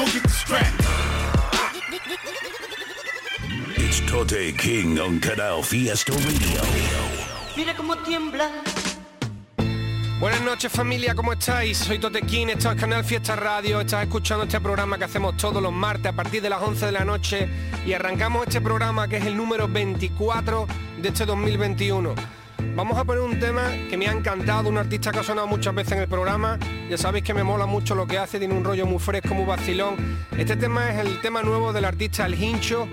Go get the strap. It's Tote King on Canal Fiesta Radio. Mira cómo tiembla. Buenas noches familia, ¿cómo estáis? Soy Totequín, esto es Canal Fiesta Radio, estás escuchando este programa que hacemos todos los martes a partir de las 11 de la noche y arrancamos este programa que es el número 24 de este 2021. Vamos a poner un tema que me ha encantado, un artista que ha sonado muchas veces en el programa, ya sabéis que me mola mucho lo que hace, tiene un rollo muy fresco, muy vacilón. Este tema es el tema nuevo del artista El Hincho,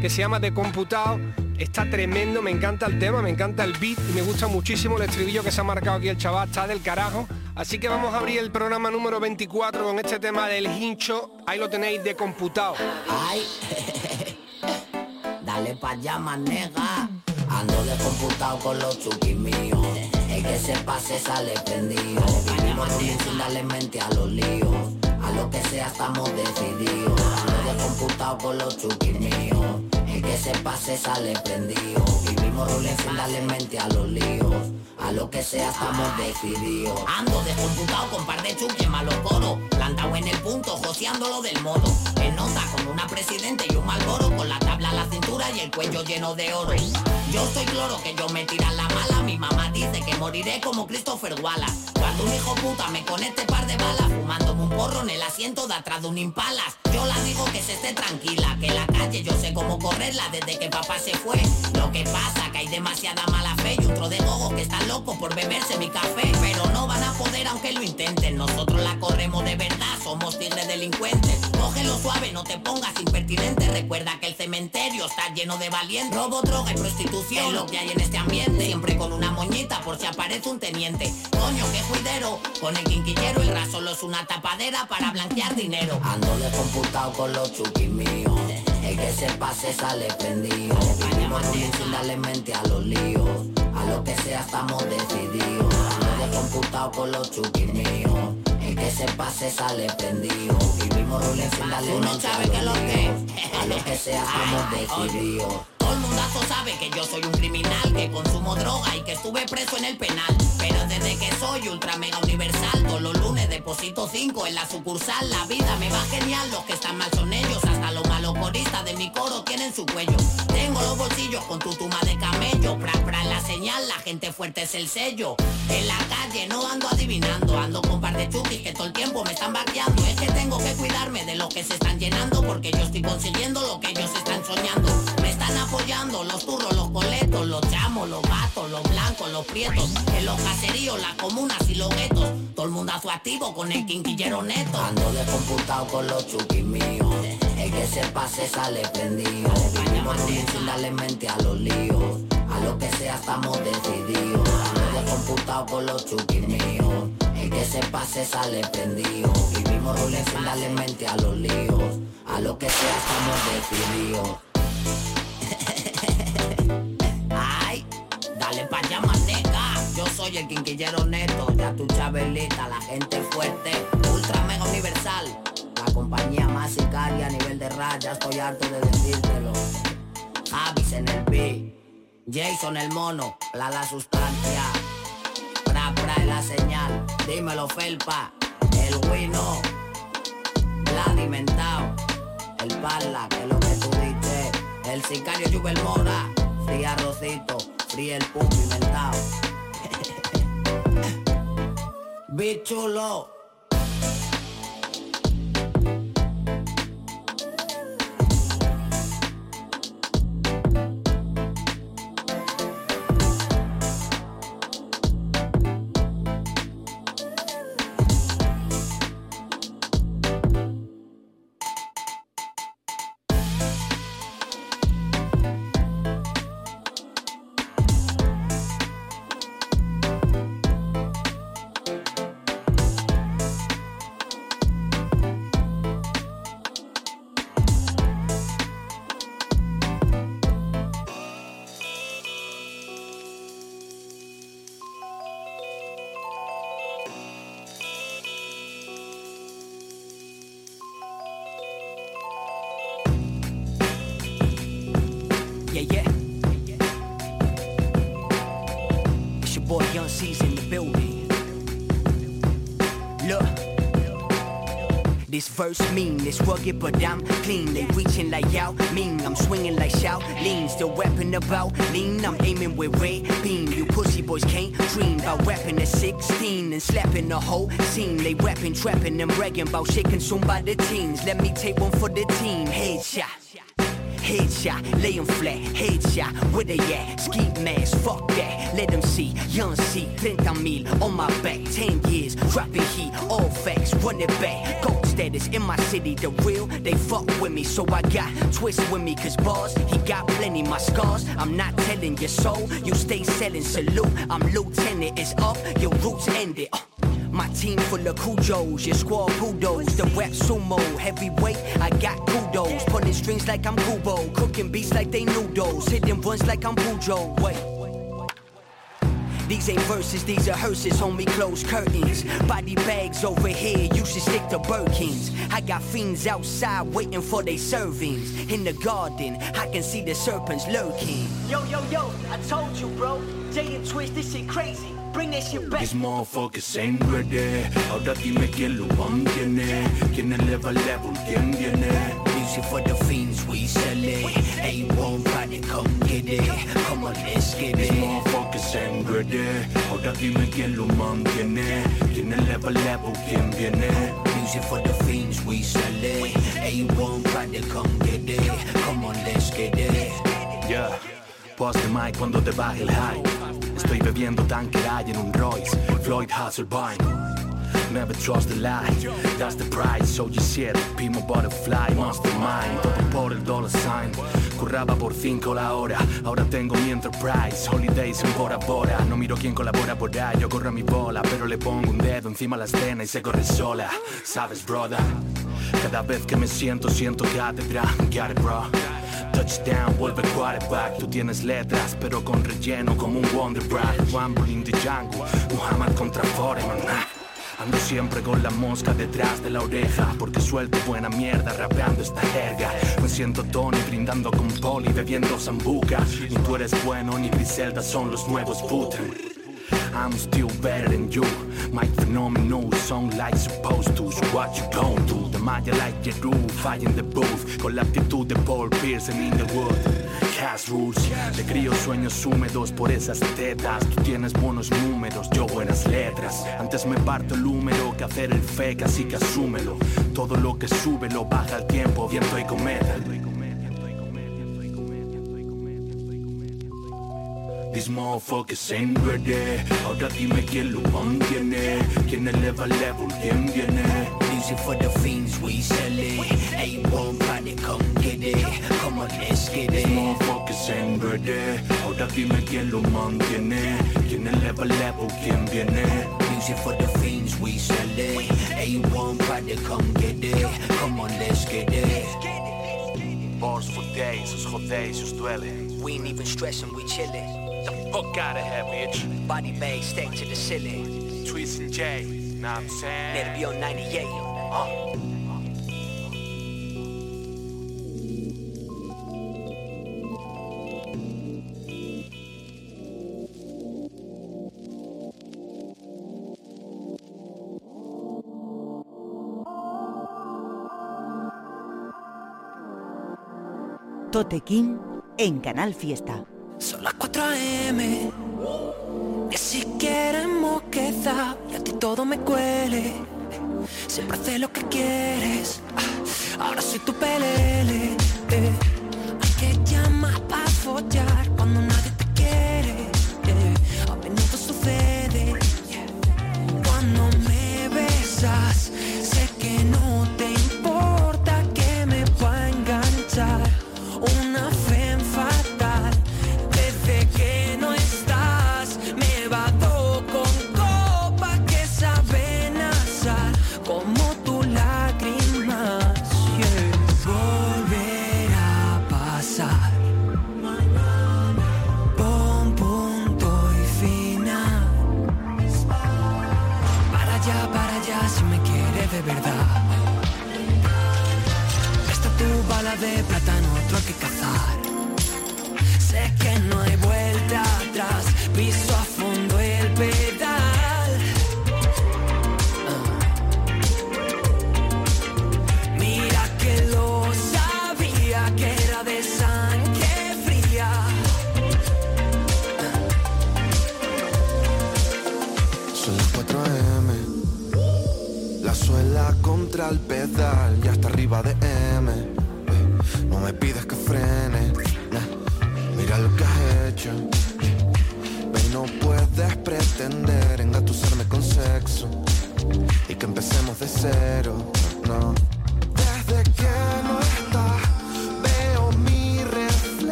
que se llama De Computado está tremendo, me encanta el tema, me encanta el beat y me gusta muchísimo el estribillo que se ha marcado aquí el chaval, está del carajo. Así que vamos a abrir el programa número 24 con este tema del hincho, ahí lo tenéis de computado. Ay, dale pa' allá, manega. Ando descomputado con los chukis míos. El que se pase sale prendido. Vivimos sin darle mente a los líos. A lo que sea estamos decididos. Ando descomputado con los chukis míos. El que se pase sale prendido. Vivimos rulen sin darle mente a los líos. A lo que sea estamos decididos. Ando descomputado con par de chukis malos coros. Plantado en el punto, joseándolo del modo. En nota con una presidente y un malboro. Con la tabla a la cintura y el cuello lleno de oro. Yo soy cloro que yo me tiran la mala. Mi mamá dice que moriré como Christopher Wallace. Cuando un hijo puta me conecte par de balas. Fumándome un porro en el asiento de atrás de un impalas. Yo la digo que se esté tranquila. Que la calle yo sé cómo correrla desde que papá se fue. Lo que pasa que hay demasiada mala fe y otro de gogos que están locos por beberse mi café. Pero no van a poder aunque lo intenten. Nosotros la corremos de verdad, somos tigres delincuentes. Cógelo suave, no te pongas impertinente. Recuerda que el cementerio está lleno de valientes. Robo, droga y prostitución es lo que hay en este ambiente. Siempre con una moñita por si aparece un teniente. Coño, qué juidero. Con el quinquillero el raso solo es una tapadera para blanquear dinero. Ando descomputado con los chukis míos. El que se pase sale prendido. Vivimos sin a los líos. A lo que sea estamos decididos. Ando descomputado con los chukis míos. Que se pase sale prendido. Vivimos rulen sin darle mente a los líos. A lo que sea estamos decididos. Todo el mundazo sabe que yo soy un criminal, que consumo droga y que estuve preso en el penal. Pero desde que soy ultra mega universal, todos los lunes deposito 5 en la sucursal. La vida me va genial, los que están mal son ellos. Hasta los malos coristas de mi coro tienen su cuello. Tengo los bolsillos con tutuma de camello. Pra, pra, la señal, la gente fuerte es el sello. En la calle no ando adivinando, ando con par de chukis que todo el tiempo me están vaqueando. Es que tengo que cuidarme de los que se están llenando, porque yo estoy consiguiendo lo que ellos están soñando. Me están apoyando los turros, los coletos, los chamos, los gatos, los blancos, los prietos. En los caseríos, las comunas y los guetos. Todo el mundazo activo con el quinquillero neto. Ando descomputado con los chukis míos. El que se pase sale prendido. Vivimos ruling sin darle mente a los líos. A lo que sea estamos decididos. Ando descomputado con los chukis míos. El que se pase sale prendido. Vivimos rulen sin darle mente a los líos. A lo que sea estamos decididos. Ay, dale pa'. Yo soy el quinquillero neto, ya tu chabelita, la gente fuerte, ultra mega universal. La compañía más sicaria a nivel de raya, estoy harto de decírtelo. Javis en el beat, Jason el mono, la la sustancia. Bra, bra en la señal, dímelo felpa, el wino, Vladimentao, el pala, que es lo que tú dices. El sicario Jubel Mora, free arrocito, free el pum pimentao. Bichulo. This verse mean, it's rugged but I'm clean. They reaching like Yao Ming, I'm swinging like Xiao Lean. Still rapping about lean, I'm aiming with red beam. You pussy boys can't dream about rapping at 16 and slapping the whole scene. They rapping, trapping, and bragging about shit consumed by the teens. Let me take one for the team. Headshot. Headshot, lay 'em flat, headshot, where they at? Ski mask, fuck that, let them see, young C, 30 mil on my back, 10 years, dropping heat, all facts, run it back, gold status in my city, the real, they fuck with me, so I got twist with me, cause bars, he got plenty, my scars, I'm not telling your soul, you stay selling, salute, I'm lieutenant, it's up, your roots ended, uh. My team full of cujos, your squad kudos. The rap sumo, heavyweight, I got kudos. Pulling strings like I'm Kubo, cooking beats like they noodles. Hitting runs like I'm Pujo. Wait. These ain't verses, these are hearses, homie, close curtains. Body bags over here, you should stick to Birkins. I got fiends outside waiting for they servings. In the garden, I can see the serpents lurking. Yo, yo, yo, I told you, bro. Jay and Twist, this shit crazy. Bring that shit back. These motherfuckers ain't ready. Ahora dime quién lo mantiene. Quién eleva el level, quién viene. Music for the fiends, we sell it. A1 party, come get it. Come on, let's get it. These motherfuckers ain't ready. Ahora dime quién lo mantiene. Quién eleva el level, quién viene. Music for the fiends, we sell it. A1 party, come get it. Come on, let's get it. Yeah. Post the mic cuando te baje el hype. Estoy bebiendo Tanqueray en un Royce. Floyd Hasselbein. Never trust the lie, that's the price. So you shit, Pimo Butterfly, Mastermind. Todo por el dollar sign. Curraba por 5 la hora, ahora tengo mi enterprise. Holidays en Bora Bora. No miro quién colabora por ahí, yo corro a mi bola. Pero le pongo un dedo encima a la escena y se corre sola. Sabes, brother. Cada vez que me siento, siento cátedra. Got it, bro. Touchdown, vuelve quarterback. Tú tienes letras, pero con relleno como un Wonder Bra. Rumble in the jungle, Muhammad contra Foreman. Ando siempre con la mosca detrás de la oreja Porque suelto buena mierda rapeando esta jerga. Me siento Tony brindando con poli bebiendo zambuca Ni tú eres bueno ni Griselda son los nuevos Butter I'm still better than you. My phenomenal song like supposed to So what you gon' do? The Maya like your roof I in the booth. Con la actitud de Paul Pearson in the wood. Cash rules. Te crío sueños húmedos por esas tetas. Tú tienes buenos números, yo buenas letras. Antes me parto el húmero que hacer el fake Así que asúmelo. Todo lo que sube lo baja el tiempo Viento y cometa These motherfuckers ain't ready Ahora dime quién lo mantiene Quién eleva el level, quién viene Music for the fiends, we sell it. A1 party, come get it. Come on, let's get it These motherfuckers ain't ready Ahora dime quién lo mantiene Quién eleva el level, quién viene Music for the fiends, we sell it. A1 party, come get it. Come on, let's get it. Bars for days, os jodéis, os duele We ain't even stressing, we chillin'. The fuck out of here, bitch Body bag stacked to the ceiling. Twist and J, know what I'm saying? Nervio 98. Uh. Tote King en Canal Fiesta. Son las 4 a.m. Ni siquiera hemos quedado y a ti todo me cuele. Siempre haces lo que quieres. Ah, Ahora soy tu pelele. Eh. Hay que llamar para follar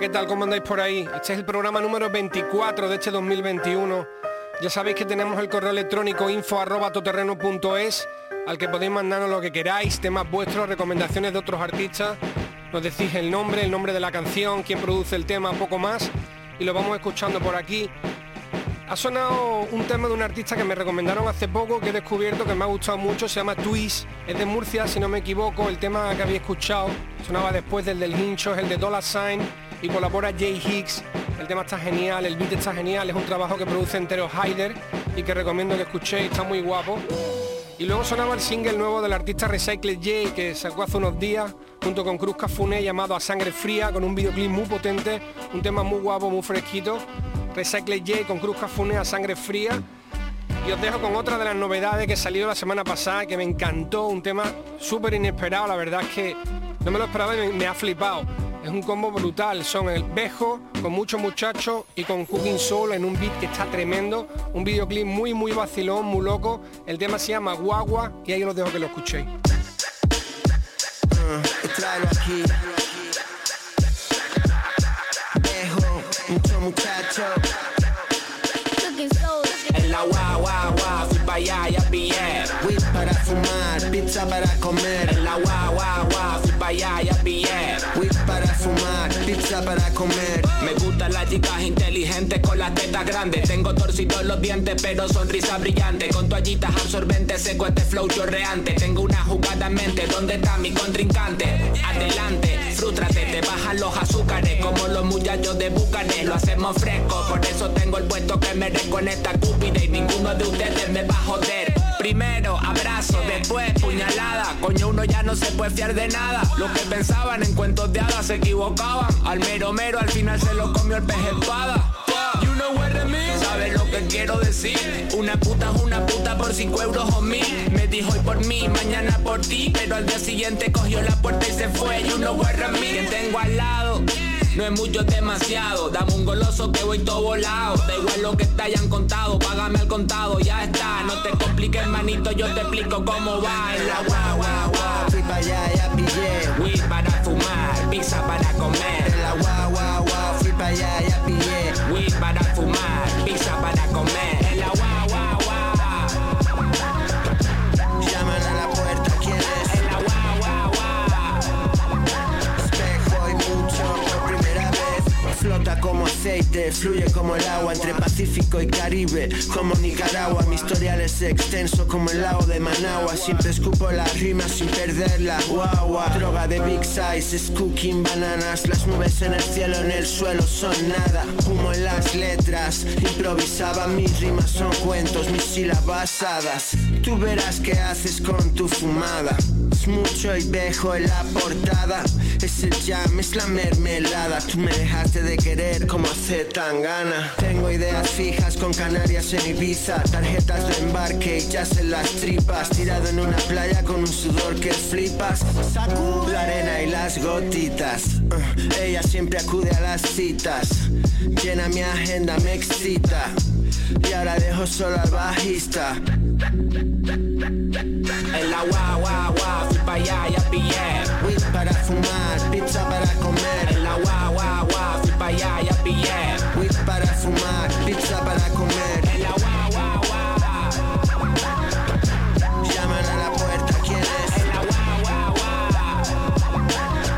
¿qué tal? ¿Cómo andáis por ahí? Este es el programa número 24 de este 2021. Ya sabéis que tenemos el correo electrónico info arroba toterreno.es al que podéis mandarnos lo que queráis, temas vuestros, recomendaciones de otros artistas. Nos decís el nombre, el nombre de la canción, quién produce el tema, poco más. Y lo vamos escuchando por aquí. Ha sonado un tema de un artista que me recomendaron hace poco, que he descubierto que me ha gustado mucho, se llama Twist, es de Murcia, si no me equivoco, el tema que había escuchado sonaba después del del hincho, es el de Dollar Sign y colabora Jay Hicks, el tema está genial, el beat está genial, es un trabajo que produce entero Hyder y que recomiendo que escuchéis, está muy guapo. Y luego sonaba el single nuevo del artista Recycle J que sacó hace unos días junto con Cruz Cafune llamado A Sangre Fría con un videoclip muy potente, un tema muy guapo, muy fresquito. Recycle J con Cruz Cafune a Sangre Fría. Y os dejo con otra de las novedades que salió la semana pasada que me encantó, un tema súper inesperado, la verdad es que no me lo esperaba y me ha flipado. Es un combo brutal, son el Bejo con muchos muchachos y con Cooking Soul en un beat que está tremendo, un videoclip muy muy vacilón, muy loco. El tema se llama Guagua y ahí os dejo que lo escuchéis. Muchacho. En la guau, guau, fui pa' allá, ya pillé. Weed para fumar, pizza para comer. En la guau, guau, fui pa' allá, ya pillé. Fumar, pizza para comer. Me gustan las chicas inteligentes con las tetas grandes. Tengo torcidos los dientes, pero sonrisa brillante. Con toallitas absorbentes, seco este flow chorreante. Tengo una jugada en mente, ¿dónde está mi contrincante? Adelante, frústrate, te bajan los azúcares. Como los muchachos de Bucanes, lo hacemos fresco. Por eso tengo el puesto que merezco en esta cúpida. Y ninguno de ustedes me va a joder. Primero abrazo, después puñalada. Coño, uno ya no se puede fiar de nada. Los que pensaban en cuentos de hadas se equivocaban. Al mero mero al final se lo comió el pez espada. You know what I mean? ¿Sabes lo que quiero decir? Una puta es una puta por 5 euros o mil. Me dijo hoy por mí, mañana por ti. Pero al día siguiente cogió la puerta y se fue. You know what I mean? Quien tengo al lado. No es mucho, es demasiado. Dame un goloso que voy todo volado. Da igual lo que te hayan contado, págame al contado, ya está. No te compliques, manito, yo te explico cómo va. En la guau, guau. Fui para allá, ya pillé. Weed para fumar, pizza para comer. En la guau, guau, fui para allá, ya pillé. Weed para fumar, pizza para comer. Aceite, fluye como el agua entre Pacífico y Caribe, como Nicaragua. Mi historial es extenso como el lago de Managua. Siempre escupo las rimas sin perder la guagua. Droga de big size, es cooking bananas. Las nubes en el cielo, en el suelo son nada. Humo en las letras, improvisaba. Mis rimas son cuentos, mis sílabas basadas. Tú verás qué haces con tu fumada. Es mucho y dejo en la portada. Es el jam, es la mermelada. Tú me dejaste de querer como hace tan gana. Tengo ideas fijas con Canarias en Ibiza. Tarjetas de embarque y jazz en las tripas. Tirado en una playa con un sudor que flipas. La arena y las gotitas. Uh, ella siempre acude a las citas. Llena mi agenda, me excita. Y ahora dejo solo al bajista. En la guau, guau, fui pa' allá, ya pillé. Weed para fumar, pizza para comer. En la guau, guau, fui pa' allá, ya pillé. Weed para fumar, pizza para comer. En la guau, guau. Llaman a la puerta, ¿quién es? En la guau.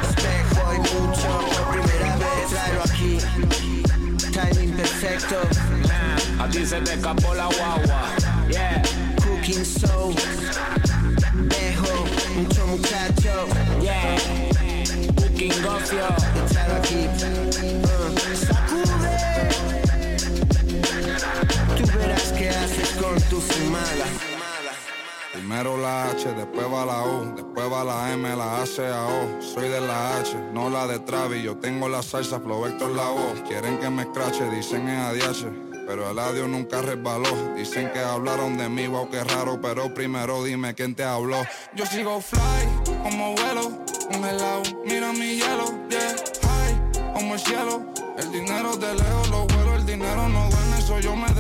Espejo y mucho por primera vez. Tráelo aquí. Timing perfecto. A ti se te escapó la guagua. Primero la H, después va la U, después va la M, la A, C, A, O. Soy de la H, no la de Travis. Yo tengo la salsa, flow Vector la voz. Quieren que me escrache, dicen es ADH. Pero el adiós nunca resbaló. Dicen que hablaron de mí, wow, qué raro. Pero primero dime quién te habló. Yo sigo fly, como vuelo, congelado. Mira mi hielo, yeah, high, como el cielo. El dinero de lejos lo vuelo, el dinero no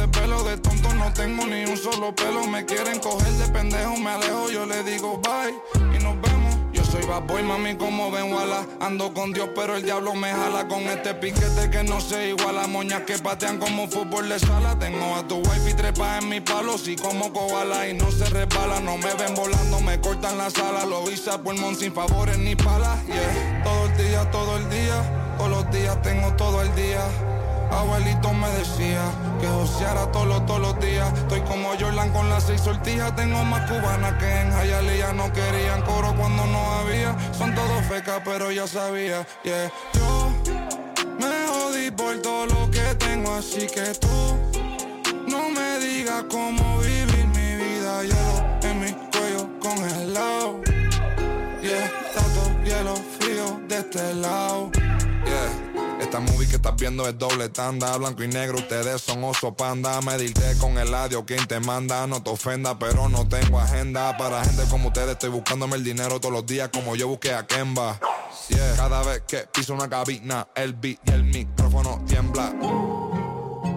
desvelo. De tonto no tengo ni un solo pelo. Me quieren coger de pendejo, me alejo. Yo le digo bye y nos vemos. Yo soy bad boy, mami, como ven, wala. Ando con Dios, pero el diablo me jala con este piquete que no se iguala. Moñas que patean como fútbol de sala. Tengo a tu wife y trepa en mi palo. Si como koala y no se resbala. No me ven volando, me cortan la sala. Lo hice a pulmón sin favores ni palas. Yeah, todo el día, todo el día. Todos los días tengo todo el día. Abuelito me decía que joseara todos todos los días. Estoy como Jordan con las seis sortijas. Tengo más cubanas que en Hialeah. No querían coro cuando no había. Son todos fecas, pero ya sabía. Yeah. Yo me jodí por todo lo que tengo, así que tú no me digas cómo vivir mi vida. Hielo en mi cuello congelado. Yeah, tanto hielo frío de este lado. Esta movie que estás viendo es doble tanda, blanco y negro, ustedes son oso panda. Medirte con el adiós, quien te manda, no te ofenda, pero no tengo agenda. Para gente como ustedes estoy buscándome el dinero todos los días como yo busqué a Kemba. Yeah. Cada vez que piso una cabina, el beat y el micrófono tiembla.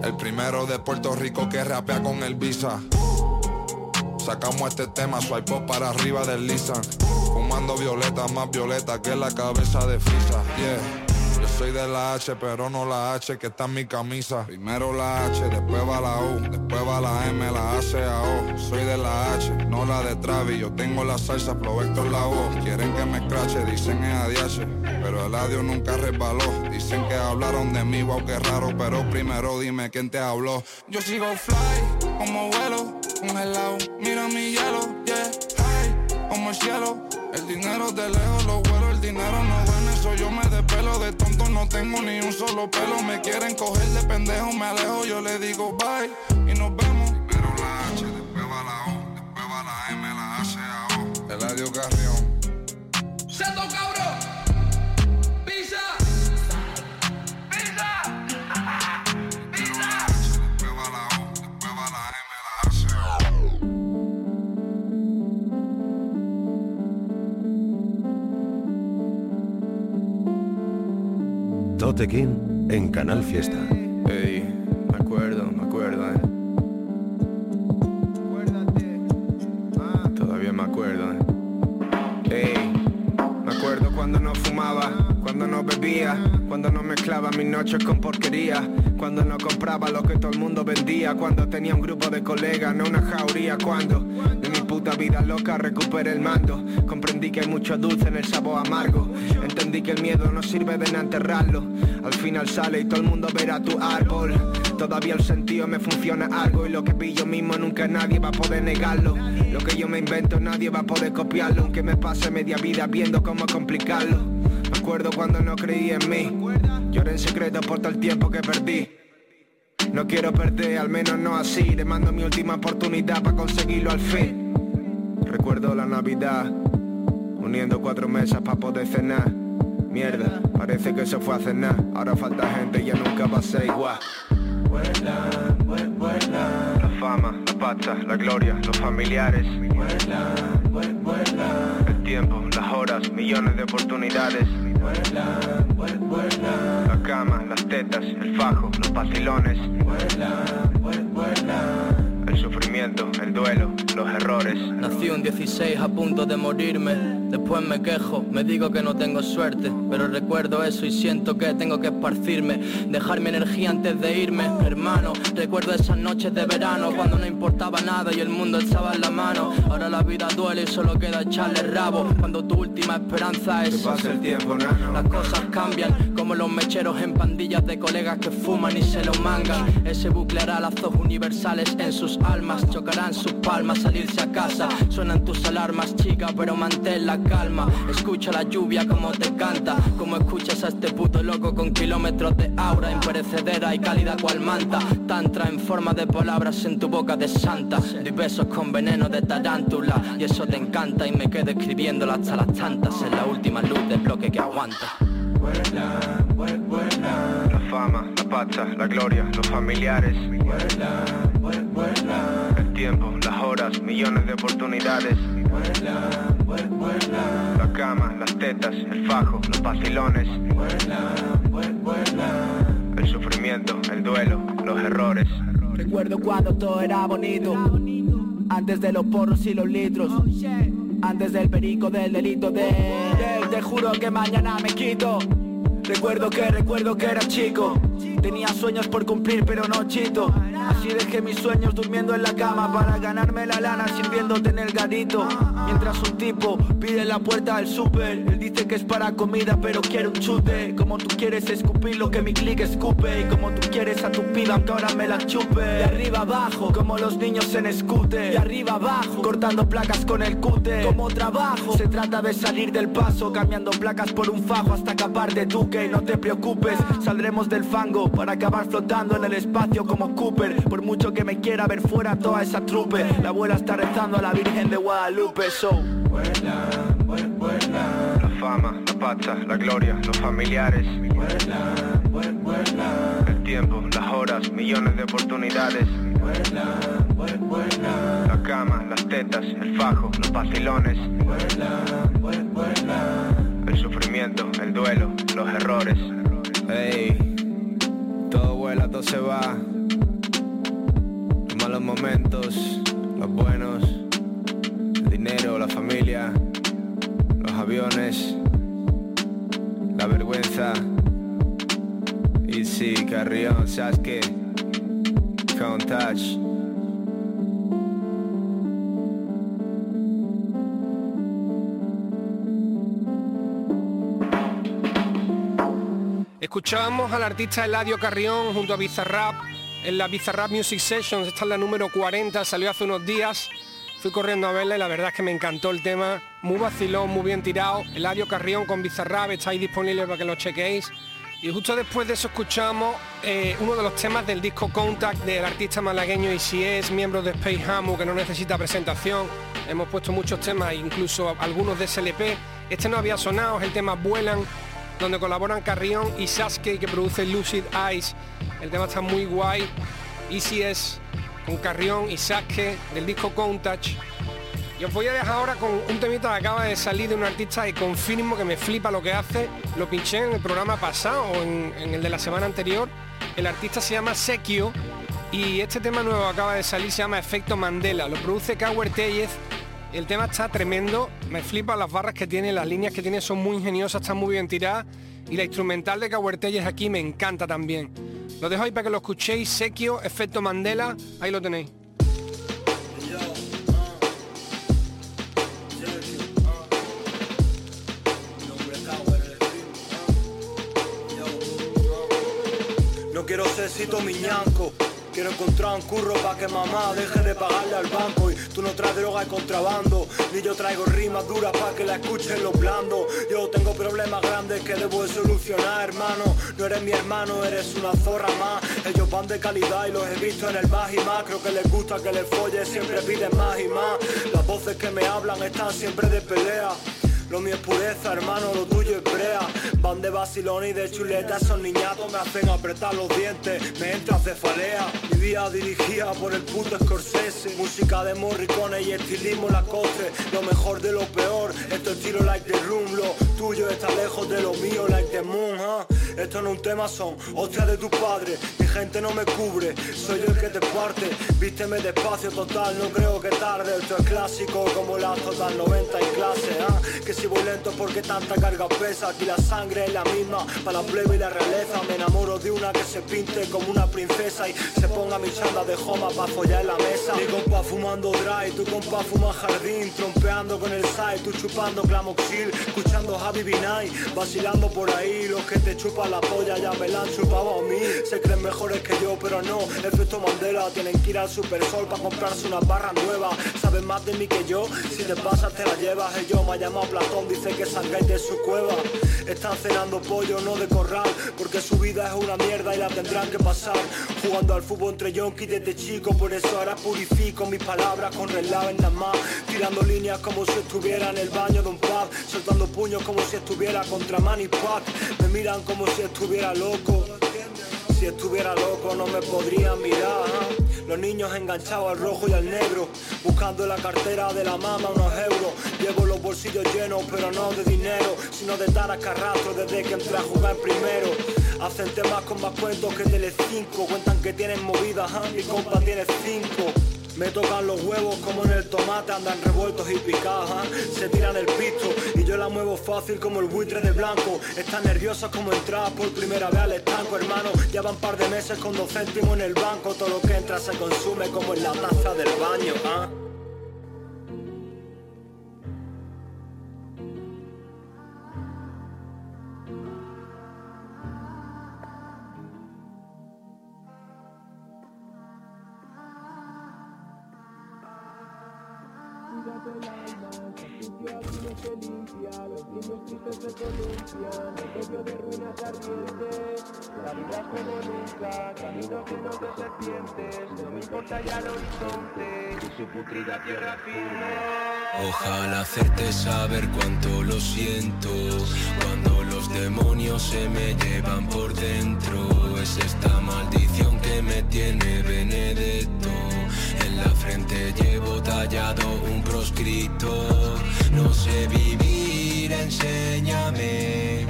El primero de Puerto Rico que rapea con el visa. Sacamos este tema, swipe up para arriba del Lisan. Fumando violeta, más violeta que la cabeza de Frisa. Yeah. Soy de la H, pero no la H que está en mi camisa. Primero la H, después va la U, después va la M, la A, A, O. Soy de la H, no la de Travis. Yo tengo la salsa, flow Vector la voz. Quieren que me escrache, dicen es ADH. Pero el adiós nunca resbaló. Dicen que hablaron de mí, wow, qué raro. Pero primero dime quién te habló. Yo sigo fly, como vuelo, congelado. Mira mi hielo, yeah, high, como el cielo. El dinero de lejos lo dinero no duerme, eso yo me despelo. De tonto no tengo ni un solo pelo. Me quieren coger de pendejo, me alejo, yo le digo bye y nos vemos. Primero la H, después va la O, después va la M, la C, A, O. El adiós Carrión. Tote King en Canal Fiesta. Me acuerdo, me acuerdo, eh. Todavía me acuerdo, eh. Ey, me acuerdo cuando no fumaba, cuando no bebía cuando no mezclaba mis noches con porquería, cuando no compraba lo que todo el mundo vendía, cuando tenía un grupo de colegas, no una jauría, cuando puta vida loca recuperé el mando, comprendí que hay mucho dulce en el sabor amargo, entendí que el miedo no sirve de nada enterrarlo, al final sale y todo el mundo verá tu árbol, todavía el sentido me funciona algo y lo que pillo mismo nunca nadie va a poder negarlo, lo que yo me invento nadie va a poder copiarlo, aunque me pase media vida viendo cómo complicarlo. Me acuerdo cuando no creí en mí. Lloré en secreto por todo el tiempo que perdí. No quiero perder, al menos no así. Le mando mi última oportunidad para conseguirlo al fin. Recuerdo la Navidad, uniendo cuatro mesas para poder cenar. Mierda, parece que eso fue a cenar. Ahora falta gente, ya nunca va a ser igual. La fama, la pasta, la gloria, los familiares. El tiempo, las horas, millones de oportunidades. La cama, las tetas, el fajo, los vacilones. El sufrimiento, el duelo, los errores. Nací un 16 a punto de morirme. Después me quejo, me digo que no tengo suerte, pero recuerdo eso y siento que tengo que esparcirme, dejar mi energía antes de irme, hermano. Recuerdo esas noches de verano cuando no importaba nada y el mundo estaba en la mano. Ahora la vida duele y solo queda echarle rabo cuando tu última esperanza es que pase el tiempo, nano. Las cosas cambian como los mecheros en pandillas de colegas que fuman y se lo mangan. Ese bucle hará lazos universales en sus almas, chocarán sus palmas, salirse a casa. Suenan tus alarmas, chica, pero mantén la calma. Escucha la lluvia como te canta, como escuchas a este puto loco con kilómetros de aura imperecedera y cálida cual manta. Tantra en forma de palabras en tu boca de santa. Doy besos con veneno de tarántula y eso te encanta y me quedo escribiéndolo hasta las tantas en la última luz del bloque que aguanta. La fama, la pasta, la gloria, los familiares. El tiempo, las horas, millones de oportunidades. La cama, las tetas, el fajo, los vacilones. El sufrimiento, el duelo, los errores. Recuerdo cuando todo era bonito. Antes de los porros y los litros. Antes del perico del delito de... Te juro que mañana me quito. Recuerdo que, recuerdo que era chico. Tenía sueños por cumplir pero no chito Así dejé mis sueños durmiendo en la cama Para ganarme la lana sirviéndote en el garito Mientras un tipo pide la puerta del súper Él dice que es para comida pero quiere un chute. Como tú quieres escupir lo que mi click escupe Y como tú quieres a tu piba que ahora me la chupe. De arriba abajo como los niños en escute De arriba abajo cortando placas con el cute. Como trabajo se trata de salir del paso Cambiando placas por un fajo hasta acabar de duque. No te preocupes, saldremos del fango para acabar flotando en el espacio como Cooper. Por mucho que me quiera ver fuera toda esa trupe, la abuela está rezando a la Virgen de Guadalupe. So. La fama, la pasta, la gloria, los familiares. El tiempo, las horas, millones de oportunidades. La cama, las tetas, el fajo, los vacilones. El sufrimiento, el duelo, los errores. Hey, todo vuela, todo se va. Los momentos, los buenos, el dinero, la familia, los aviones, la vergüenza. Y sí, Carrión, Sasuke, Count Touch. Escuchábamos al artista Eladio Carrión junto a Bizarrap en la Bizarrap Music Sessions, esta es la número 40, salió hace unos días, fui corriendo a verla y la verdad es que me encantó el tema, muy vacilón, muy bien tirado, Eladio Carrión con Bizarrap, está ahí disponible para que lo chequéis. Y justo después de eso escuchamos eh, uno de los temas del disco Contact del artista malagueño es miembro de Space Hamu, que no necesita presentación. Hemos puesto muchos temas, incluso algunos de SLP. Este no había sonado, es el tema Vuelan, donde colaboran Carrión y Sasuke que produce Lucid Eyes. El tema está muy guay. Easy es con Carrión y Sasuke del disco Countach. Y os voy a dejar ahora con un temita que acaba de salir de un artista de confirmo que me flipa lo que hace. Lo pinché en el programa pasado o en, el de la semana anterior. El artista se llama Sekio y este tema nuevo acaba de salir se llama Efecto Mandela. Lo produce Cower Tellez el tema está tremendo, me flipa las barras que tiene, las líneas que tiene son muy ingeniosas, están muy bien tiradas Y la instrumental de Cahuertelles aquí me encanta también. Lo dejo ahí para que lo escuchéis. Sequio, efecto Mandela, ahí lo tenéis. No quiero ser cito miñanco. Quiero encontrar un curro pa' que mamá deje de pagarle al banco. Y tú no traes droga y contrabando Ni yo traigo rimas duras pa' que la escuchen los blandos. Yo tengo problemas grandes que debo de solucionar, hermano. No eres mi hermano, eres una zorra más. Ellos van de calidad y los he visto en el más y más. Creo que les gusta que les folle, siempre piden más y más. Las voces que me hablan están siempre de pelea lo mío es pureza, hermano, lo tuyo es brea. Van de vacilón y de chuleta, esos niñatos me hacen apretar los dientes, me entra cefalea. Mi vida dirigida por el puto Scorsese. Música de morricones y estilismo la coste. Lo mejor de lo peor, esto estilo like the room. Lo tuyo está lejos de lo mío, like the moon, ¿ah? Esto no es un tema, son hostias de tu padre. Mi gente no me cubre, soy yo el que te parte. Vísteme despacio, total, no creo que tarde. Esto es clásico como la total 90 en clase, ¿ah? Que si voy lento porque tanta carga pesa. Aquí la sangre es la misma para la plebe y la realeza. Me enamoro de una que se pinte como una princesa Y se ponga mi chanda de joma pa' follar en la mesa. Mi compa fumando dry, tu compa fuma jardín Trompeando con el side, tú chupando clamoxil Escuchando Javi Binay, vacilando por ahí. Los que te chupan la polla ya me la han chupado a mí. Se creen mejores que yo, pero no, efecto Mandela. Tienen que ir al Supersol para comprarse una barra nueva. Saben más de mí que yo, si te pasas te la llevas. Ellos me ha llamado Platón dice que salgáis de su cueva. Están cenando pollo, no de corral, porque su vida es una mierda y la tendrán que pasar. Jugando al fútbol entre yonkis desde chico, por eso ahora purifico mis palabras con relaves nada más. Tirando líneas como si estuviera en el baño de un pub, soltando puños como si estuviera contra Manny Pac. Me miran como si estuviera loco. Si estuviera loco no me podrían mirar. Los niños enganchados al rojo y al negro, buscando la cartera de la mama unos euros. Llevo los bolsillos llenos, pero no de dinero, sino de tarascarrastro desde que entré a jugar primero. Hacen temas con más cuentos que Tele5, cuentan que tienen movidas, ¿ah? mi compa tiene cinco. Me tocan los huevos como en el tomate, andan revueltos y picados, ¿ah? se tiran el pisto y yo la muevo fácil como el buitre de blanco. Están nerviosos como entrar por primera vez al estanco, hermano. Llevan par de meses con dos céntimos en el banco, todo lo que entra se consume como en la taza del baño. ¿Ah? La vida como nunca, camino lleno de serpientes, no me importa ya el horizonte y su putrida tierra firme. Ojalá hacerte saber cuánto lo siento cuando los demonios se me llevan por dentro. Es esta maldición que me tiene Benedetto. La frente llevo tallado un proscrito. No sé vivir, enséñame.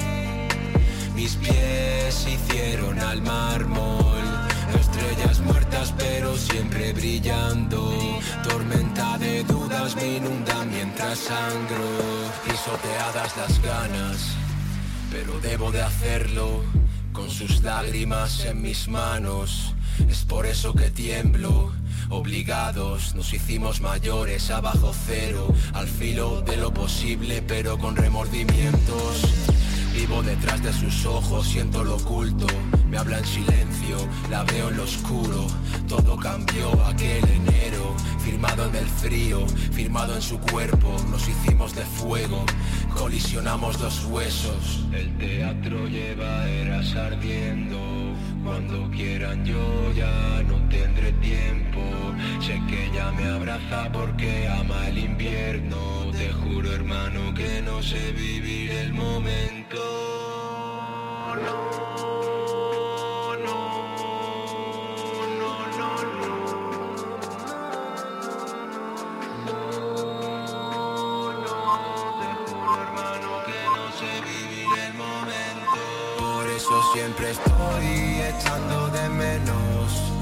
Mis pies hicieron al mármol. Estrellas muertas pero siempre brillando. Tormenta de dudas me inunda mientras sangro. Pisoteadas las ganas, pero debo de hacerlo. Con sus lágrimas en mis manos. Es por eso que tiemblo. Obligados nos hicimos mayores a bajo cero, al filo de lo posible pero con remordimientos. Vivo detrás de sus ojos, siento lo oculto, me habla en silencio, la veo en lo oscuro. Todo cambió aquel enero, firmado en el frío, firmado en su cuerpo, nos hicimos de fuego, colisionamos los huesos. El teatro lleva eras ardiendo. Cuando quieran yo ya no tendré tiempo. Sé que ella me abraza porque ama el invierno. Te juro hermano que no sé vivir el momento. No, siempre estoy echando de menos.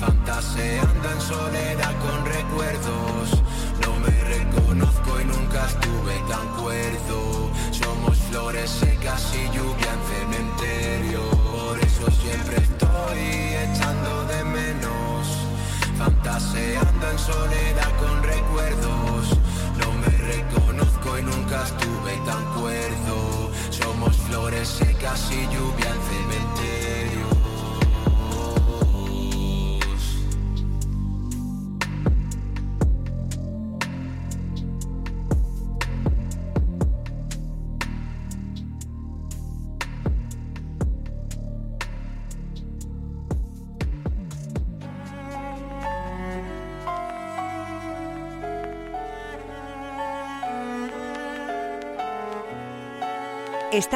Fantaseando en soledad con recuerdos. No me reconozco y nunca estuve tan cuerdo. Somos flores secas y lluvia en cementerio. Por eso siempre estoy echando de menos. Fantaseando en soledad con recuerdos. No me reconozco y nunca estuve tan cuerdo. Somos flores secas y lluvia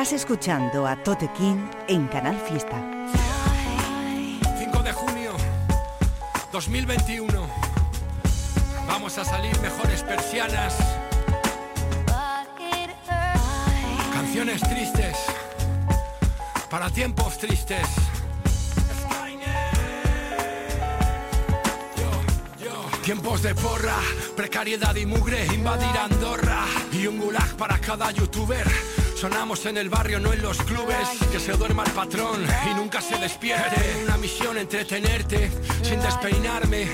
Estás escuchando a Tote King en Canal Fiesta. 5 de junio 2021. Vamos a salir mejores persianas. Canciones tristes. Para tiempos tristes. Tiempos de porra, precariedad y mugre, invadir Andorra y un gulag para cada youtuber. Sonamos en el barrio, no en los clubes. Que se duerma el patrón y nunca se despierte. Una misión entretenerte sin despeinarme.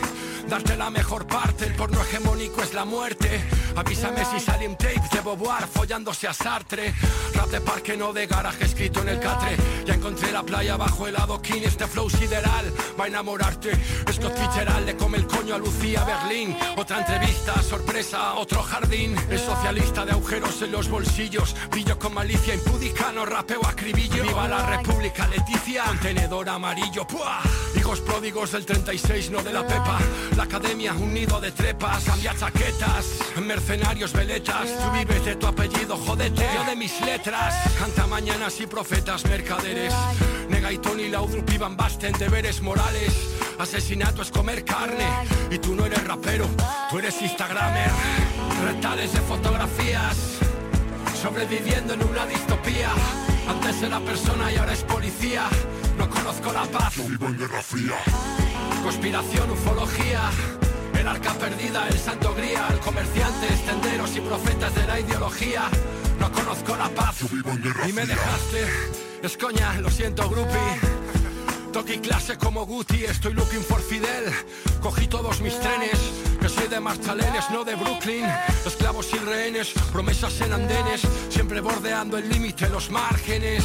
Darte la mejor parte, el porno hegemónico es la muerte. Avísame si sale un tape de Boboar follándose a Sartre. Rap de parque, no de garaje escrito en el catre. Ya encontré la playa bajo el adoquín, este flow sideral. Va a enamorarte. Scott Fitzgerald le come el coño a Lucía Berlín. Otra entrevista, sorpresa, otro jardín. Es socialista de agujeros en los bolsillos. Brillo con malicia impúdica, no rapeo acribillo. Viva la República, Leticia. Contenedor amarillo, ¡pua! Hijos pródigos del 36, no de la pepa. La academia, un nido de trepas, cambia chaquetas, mercenarios, veletas. Tú vives de tu apellido, jodete. Yo de mis letras, canta mañanas y profetas, mercaderes. Nega y Tony Laudrup y Van Basten, deberes morales. Asesinato es comer carne. Y tú no eres rapero, tú eres Instagramer. Retales de fotografías, sobreviviendo en una distopía. Antes era persona y ahora es policía. No conozco la paz. Yo vivo en guerra fría. Conspiración, ufología. El arca perdida, el santo grial. Comerciantes, tenderos y profetas de la ideología. No conozco la paz. Yo vivo en guerra y me dejaste. Es coña, lo siento, groupie. Toque clase como Guti, estoy looking for Fidel. Cogí todos mis trenes, que soy de Marchalenes, no de Brooklyn. Esclavos y rehenes, promesas en andenes, siempre bordeando el límite, los márgenes.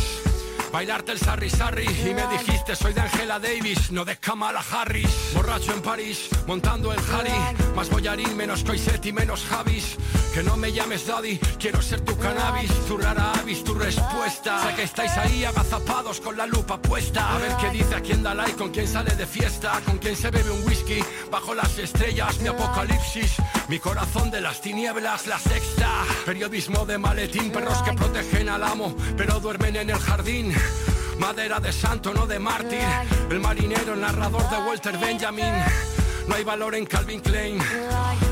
Bailarte el sarri sarri y me dijiste soy de Angela Davis, no de Kamala Harris. Borracho en París, montando el Harry, más boyarín, menos Coiset menos Javis. Que no me llames daddy, quiero ser tu cannabis, tu rara avis, tu respuesta. Sé que estáis ahí agazapados con la lupa puesta. A ver qué dice, a quién da like, con quién sale de fiesta, con quién se bebe un whisky, bajo las estrellas, mi apocalipsis, mi corazón de las tinieblas, la sexta. Periodismo de maletín, perros que protegen al amo, pero duermen en el jardín. Madera de santo, no de mártir. El marinero, el narrador de Walter Benjamin. No hay valor en Calvin Klein.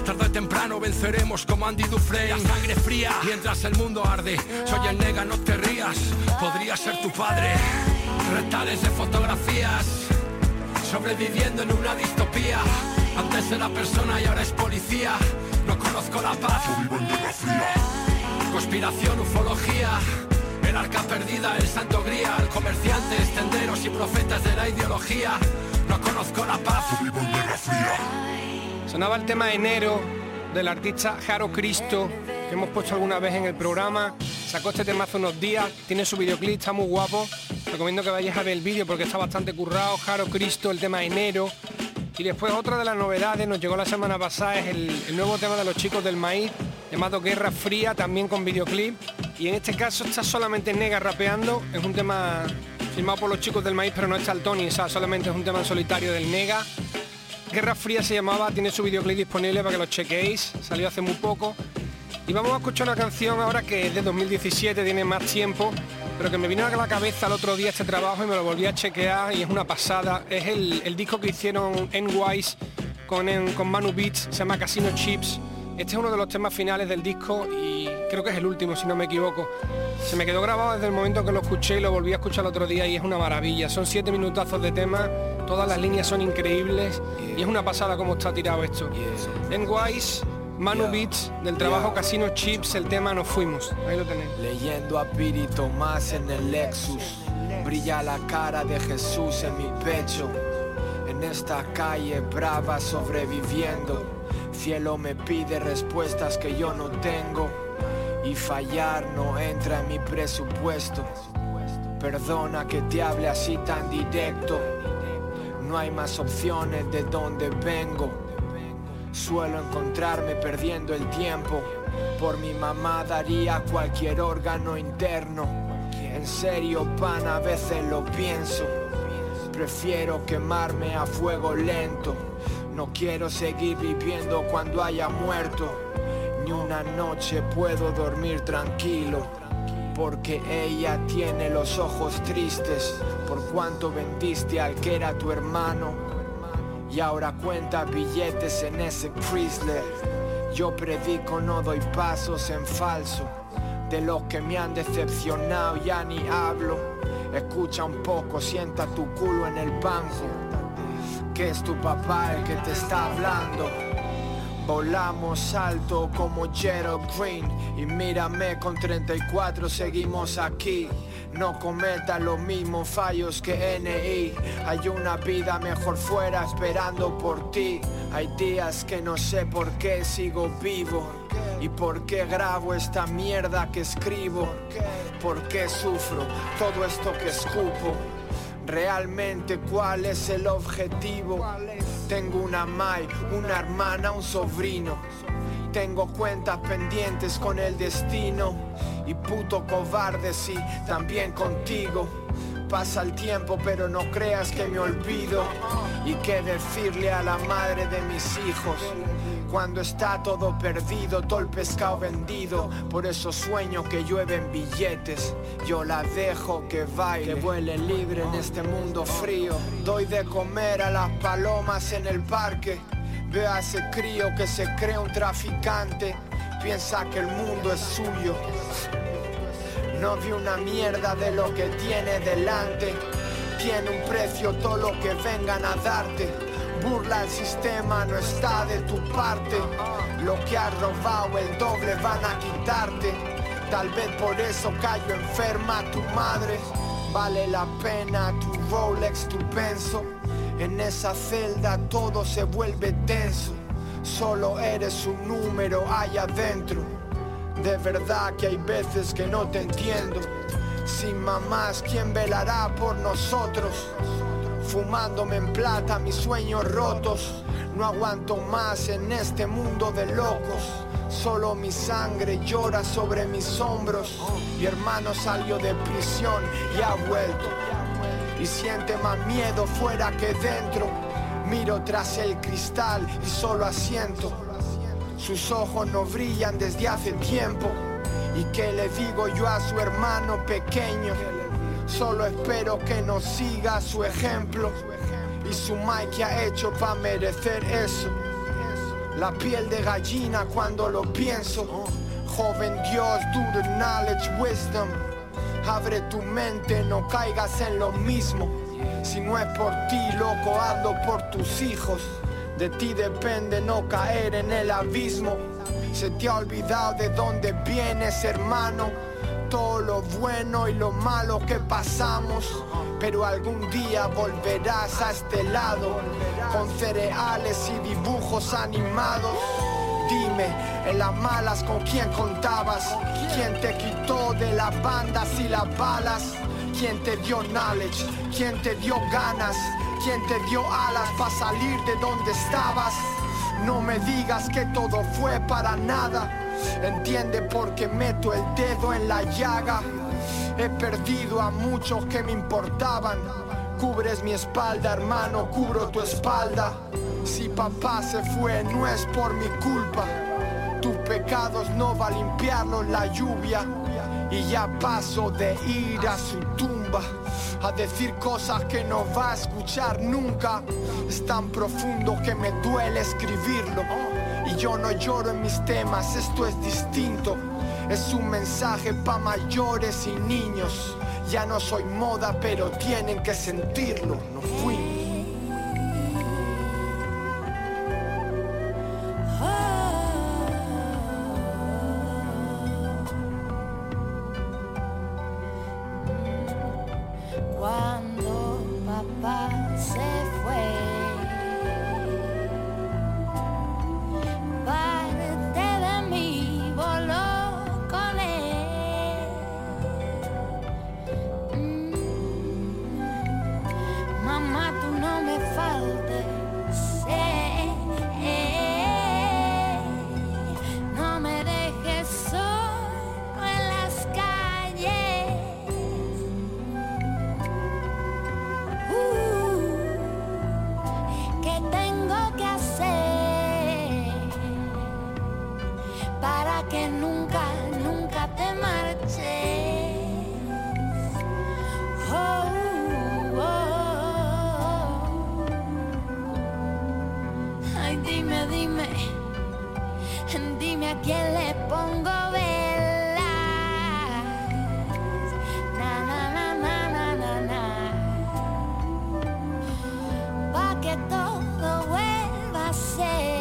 Tarde o temprano venceremos como Andy Dufresne. La sangre fría mientras el mundo arde. Soy el nega, no te rías. Podría ser tu padre. Retales de fotografías. Sobreviviendo en una distopía. Antes era persona y ahora es policía. No conozco la paz. Yo vivo en guerra fría. Conspiración, ufología. El arca perdida, el santo grial, comerciantes, tenderos y profetas de la ideología. No conozco la paz. Sonaba el tema Enero del artista Jaro Cristo, que hemos puesto alguna vez en el programa. Sacó este tema hace unos días, tiene su videoclip, está muy guapo. Recomiendo que vayáis a ver el vídeo porque está bastante currado. Jaro Cristo, el tema Enero. Y después otra de las novedades, nos llegó la semana pasada, es el, el nuevo tema de los chicos del maíz, llamado Guerra Fría, también con videoclip. Y en este caso está solamente Nega rapeando, es un tema firmado por los chicos del maíz, pero no está el Tony, o sea, solamente es un tema en solitario del Nega. Guerra Fría se llamaba, tiene su videoclip disponible para que lo chequéis, salió hace muy poco. Y vamos a escuchar una canción ahora que es de 2017, tiene más tiempo, pero que me vino a la cabeza el otro día este trabajo y me lo volví a chequear y es una pasada. Es el, disco que hicieron N-Wise con, con Manu Beats, se llama Casino Chips. Este es uno de los temas finales del disco y creo que es el último, si no me equivoco. Se me quedó grabado desde el momento que lo escuché y lo volví a escuchar el otro día y es una maravilla. Son siete minutazos de tema, todas las líneas son increíbles y es una pasada como está tirado esto. N-Wise, Manu Beats, del trabajo Casino Chips, el tema Nos Fuimos. Ahí lo tenéis. Leyendo a Piri Tomás en el Lexus, brilla la cara de Jesús en mi pecho. En esta calle brava sobreviviendo, cielo me pide respuestas que yo no tengo y fallar no entra en mi presupuesto. Perdona que te hable así tan directo, no hay más opciones de donde vengo. Suelo encontrarme perdiendo el tiempo. Por mi mamá daría cualquier órgano interno. En serio, pan, a veces lo pienso. Prefiero quemarme a fuego lento. No quiero seguir viviendo cuando haya muerto. Ni una noche puedo dormir tranquilo. porque ella tiene los ojos tristes por cuanto vendiste al que era tu hermano y ahora cuenta billetes en ese Chrysler. Yo predico, no doy pasos en falso. De los que me han decepcionado ya ni hablo. Escucha un poco, sienta tu culo en el banco. Que es tu papá el que te está hablando. Volamos alto como Gerald Green y mírame con 34 seguimos aquí. No cometa los mismos fallos que NI. Hay una vida mejor fuera esperando por ti. Hay días que no sé por qué sigo vivo. ¿Y por qué grabo esta mierda que escribo? ¿Por qué sufro todo esto que escupo? Realmente cuál es el objetivo? Tengo una mai, una hermana, un sobrino. Tengo cuentas pendientes con el destino. Y puto cobarde, sí, también contigo. Pasa el tiempo, pero no creas que me olvido. Y qué decirle a la madre de mis hijos. Cuando está todo perdido, todo el pescado vendido. Por eso sueño que llueven billetes. Yo la dejo que baile, que vuele libre en este mundo frío. Doy de comer a las palomas en el parque. Veo a ese crío que se cree un traficante. Piensa que el mundo es suyo. No vi una mierda de lo que tiene delante. Tiene un precio todo lo que vengan a darte. Burla el sistema, no está de tu parte. Lo que has robado, el doble van a quitarte. Tal vez por eso cayó enferma tu madre. Vale la pena tu Rolex, tu penso. En esa celda todo se vuelve tenso. Solo eres un número allá adentro. De verdad que hay veces que no te entiendo. Sin mamás, ¿quién velará por nosotros? Fumándome en plata mis sueños rotos. No aguanto más en este mundo de locos. Solo mi sangre llora sobre mis hombros. Mi hermano salió de prisión y ha vuelto. Y siente más miedo fuera que dentro. Miro tras el cristal y solo asiento. Sus ojos no brillan desde hace tiempo. ¿Y qué le digo yo a su hermano pequeño? Solo espero que nos siga su ejemplo. Y su Mike que ha hecho para merecer eso. La piel de gallina cuando lo pienso. Joven Dios, do knowledge, wisdom. Abre tu mente, no caigas en lo mismo. Si no es por ti, loco, hazlo por tus hijos. De ti depende no caer en el abismo. Se te ha olvidado de dónde vienes, hermano. Todo lo bueno y lo malo que pasamos. Pero algún día volverás a este lado. Con cereales y dibujos animados. Dime, en las malas con quién contabas. ¿Quién te quitó de las bandas y las balas? ¿Quién te dio knowledge? ¿Quién te dio ganas? ¿Quién te dio alas para salir de donde estabas? No me digas que todo fue para nada. Entiende por qué meto el dedo en la llaga. He perdido a muchos que me importaban. Cubres mi espalda, hermano, cubro tu espalda. Si papá se fue, no es por mi culpa. Tus pecados no va a limpiarlos la lluvia. Y ya paso de ir a su tumba a decir cosas que no va a escuchar nunca. Es tan profundo que me duele escribirlo. Y yo no lloro en mis temas, esto es distinto. Es un mensaje pa' mayores y niños. Ya no soy moda, pero tienen que sentirlo. No fuimos. Que todo vuelva a ser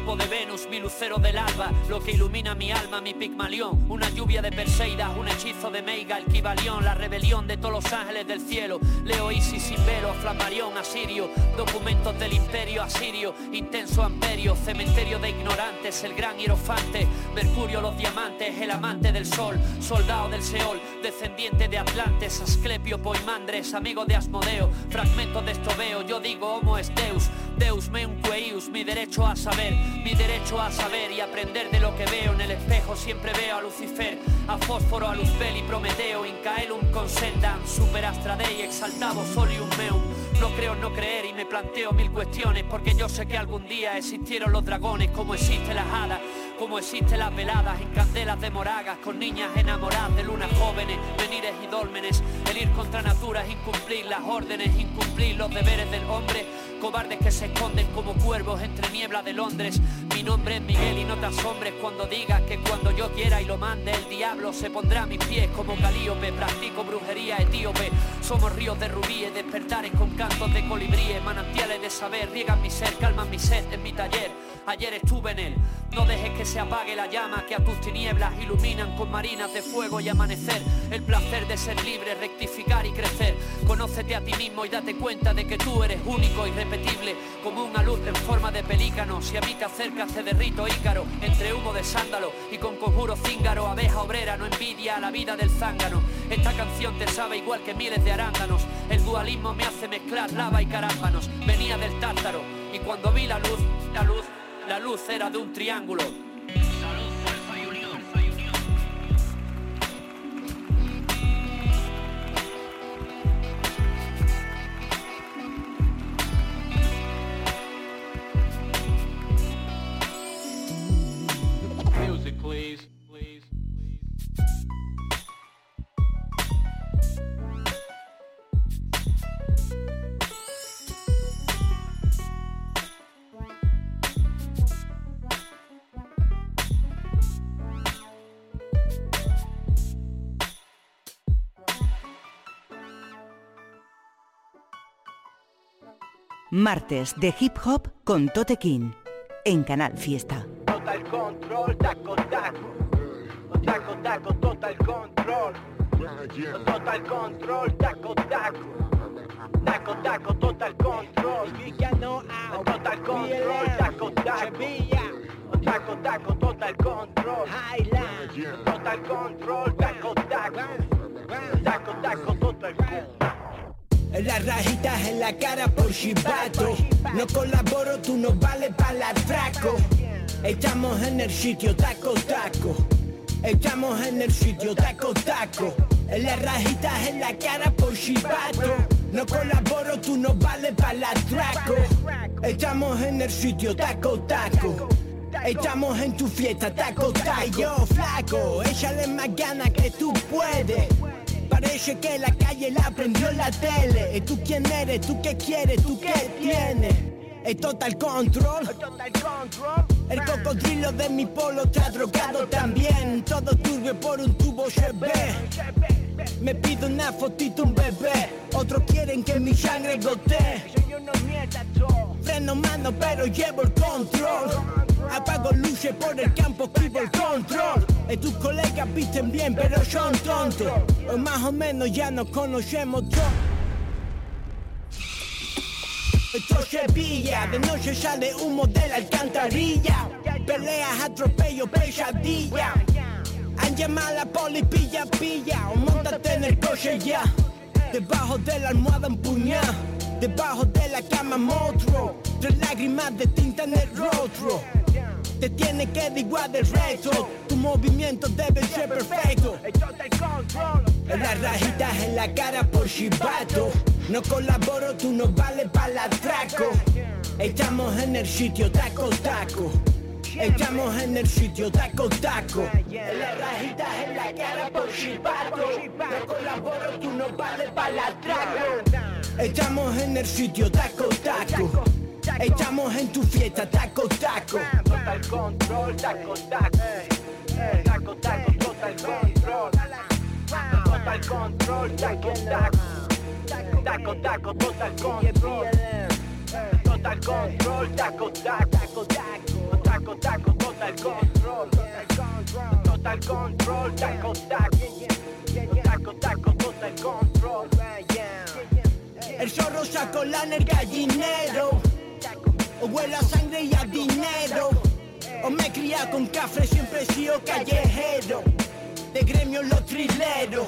de Venus, mi lucero del alba, lo que ilumina mi alma, mi pigmalión, una lluvia de Perseidas, un hechizo de Meiga, el Kibalión, la rebelión de todos los ángeles del cielo, Leo Isis sin velo, Flamarión, Asirio, documentos del imperio asirio, intenso amperio, cementerio de ignorantes, el gran hierofante, Mercurio los diamantes, el amante del sol, soldado del Seol, descendiente de Atlantes, Asclepio, Poimandres, amigo de Asmodeo, fragmentos de esto veo, yo digo homo es Deus, Deus meum queius, mi derecho a saber, mi derecho a saber y aprender de lo que veo en el espejo, siempre veo a Lucifer, a Fósforo, a Luzbel y Prometeo, Incaelum consendam, super astra dei, exaltavo solium meum, no creo no creer y me planteo mil cuestiones porque yo sé que algún día existieron los dragones como existen las hadas, como existen las veladas en candelas de moragas con niñas enamoradas de lunas jóvenes, venires y dólmenes, el ir contra natura es incumplir las órdenes, incumplir los deberes del hombre, cobardes que se esconden como cuervos entre niebla de Londres. Mi nombre es Miguel y no te asombres cuando digas que cuando yo quiera y lo mande el diablo se pondrá a mis pies como calíope, practico brujería etíope. Somos ríos de rubíes, despertares con cantos de colibríes, manantiales de saber, riegan mi ser, calman mi sed en mi taller. Ayer estuve en él, no dejes que se apague la llama que a tus tinieblas iluminan con marinas de fuego y amanecer. El placer de ser libre, rectificar y crecer. Conócete a ti mismo y date cuenta de que tú eres único, irrepetible, como una luz en forma de pelícano. Si a mí te acercas te derrito ícaro, entre humo de sándalo y con conjuro cíngaro, abeja obrera, no envidia a la vida del zángano. Esta canción te sabe igual que miles de arándanos. El dualismo me hace mezclar lava y carámbanos. Venía del tártaro y cuando vi la luz, la luz, la luz era de un triángulo. Martes de hip hop con Tote King en Canal Fiesta. Total control, taco, taco. Taco, taco, total control. Total control, taco, taco. Taco, taco, total control. Total control, taco, taco. Taco, taco, total control. Total control, taco, taco. Taco, taco, total control. Las rajitas en la cara por chivato No colaboro, tú no vales para el atraco Estamos en el sitio taco taco. Estamos en el sitio taco taco. Las rajitas en la cara por chivato No colaboro, tú no vales para el atraco Estamos en el sitio taco taco. Estamos en tu fiesta, taco, taco. Yo, flaco, échale más ganas que tú puedes. Parece que la calle la prendió la tele. ¿Y tú quién eres? ¿Tú qué quieres? ¿Tú qué tienes? El total control. El cocodrilo de mi polo está drogado también. Todo turbio por un tubo se. Me pido una fotito, un bebé. Otro quiere quieren que mi sangre gotee. Freno mano pero llevo el control. Apago luces por el campo, esquivo el control. Y tus colegas visten bien pero son tontos. O más o menos ya nos conocemos todos. Esto se pilla, de noche sale humo de la alcantarilla. Peleas, atropello, pesadilla. Han llamado a la poli, pilla, pilla. O montate en el coche ya. Debajo de la almohada empuñada. Debajo de la cama monstruo. Tres lágrimas de tinta en el rostro. Te tiene que dar igual del resto. Tu movimiento debe ser perfecto. Las rajitas en la cara por chivato. No colaboro, tú no vales para atraco. Estamos en el sitio taco taco. Estamos en el sitio taco taco. Las rajitas en la cara por chivato. No colaboro, tú no vales para atraco. Estamos en el sitio taco taco. Estamos en tu fiesta taco taco. Total control taco taco. Taco taco total control. Total control taco taco. Taco taco total control. Total control taco taco. Taco taco total control. Total control taco taco. Taco taco total control. El zorro sacó lana el gallinero. O huele a sangre y a dinero. O me cría con café, siempre he sido callejero. De gremio los trileros.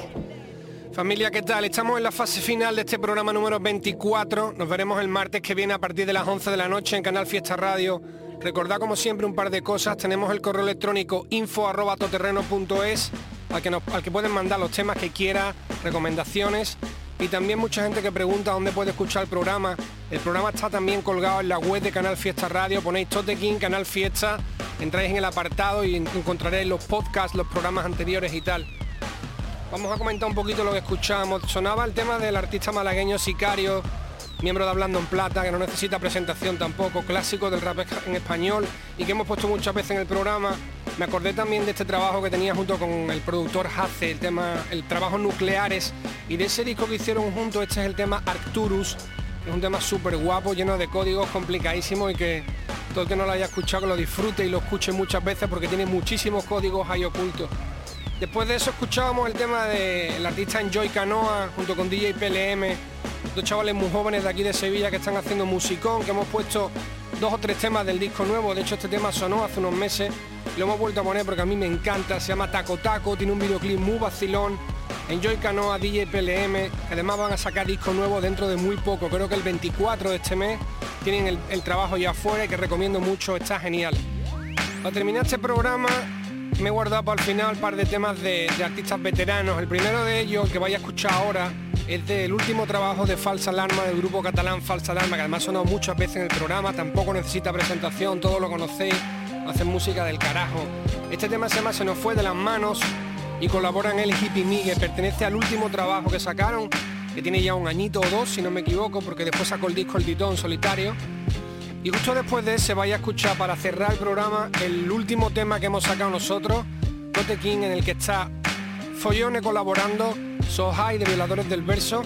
Familia, ¿qué tal? Estamos en la fase final de este programa número 24. Nos veremos el martes que viene a partir de las 11 de la noche en Canal Fiesta Radio. Recordad como siempre un par de cosas. Tenemos el correo electrónico info.toterreno.es al que, al que pueden mandar los temas que quiera, recomendaciones y también mucha gente que pregunta dónde puede escuchar el programa. El programa está también colgado en la web de Canal Fiesta Radio. Ponéis Totequín, Canal Fiesta, entráis en el apartado y encontraréis los podcasts, los programas anteriores y tal. Vamos a comentar un poquito lo que escuchamos. Sonaba el tema del artista malagueño Sicario, miembro de Hablando en Plata, que no necesita presentación tampoco, clásico del rap en español y que hemos puesto muchas veces en el programa. Me acordé también de este trabajo que tenía junto con el productor Hace, el tema, el trabajo nucleares y de ese disco que hicieron juntos, este es el tema Arcturus, es un tema súper guapo, lleno de códigos complicadísimos y que todo el que no lo haya escuchado que lo disfrute y lo escuche muchas veces porque tiene muchísimos códigos ahí ocultos. Después de eso escuchábamos el tema del artista Enjoy Canoa junto con DJ PLM, dos chavales muy jóvenes de aquí de Sevilla que están haciendo musicón, que hemos puesto dos o tres temas del disco nuevo, de hecho este tema sonó hace unos meses, lo hemos vuelto a poner porque a mí me encanta, se llama Taco Taco, tiene un videoclip muy vacilón, Enjoy Canoa, DJ PLM, además van a sacar disco nuevo dentro de muy poco, creo que el 24 de este mes tienen el, trabajo ya afuera y que recomiendo mucho, está genial. Para terminar este programa me he guardado para el final un par de temas de, de artistas veteranos. El primero de ellos, que vaya a escuchar ahora, es del último trabajo de Falsa Alarma del grupo catalán Falsa Alarma, que además ha sonado muchas veces en el programa, tampoco necesita presentación, todos lo conocéis, hacen música del carajo. Este tema se llama Se nos fue de las manos y colaboran y Hippie Me, que pertenece al último trabajo que sacaron, que tiene ya un añito o dos, si no me equivoco, porque después sacó el disco El Titón solitario. Y justo después de ese vaya a escuchar para cerrar el programa el último tema que hemos sacado nosotros, King, en el que está Follone colaborando, So High de Violadores del Verso,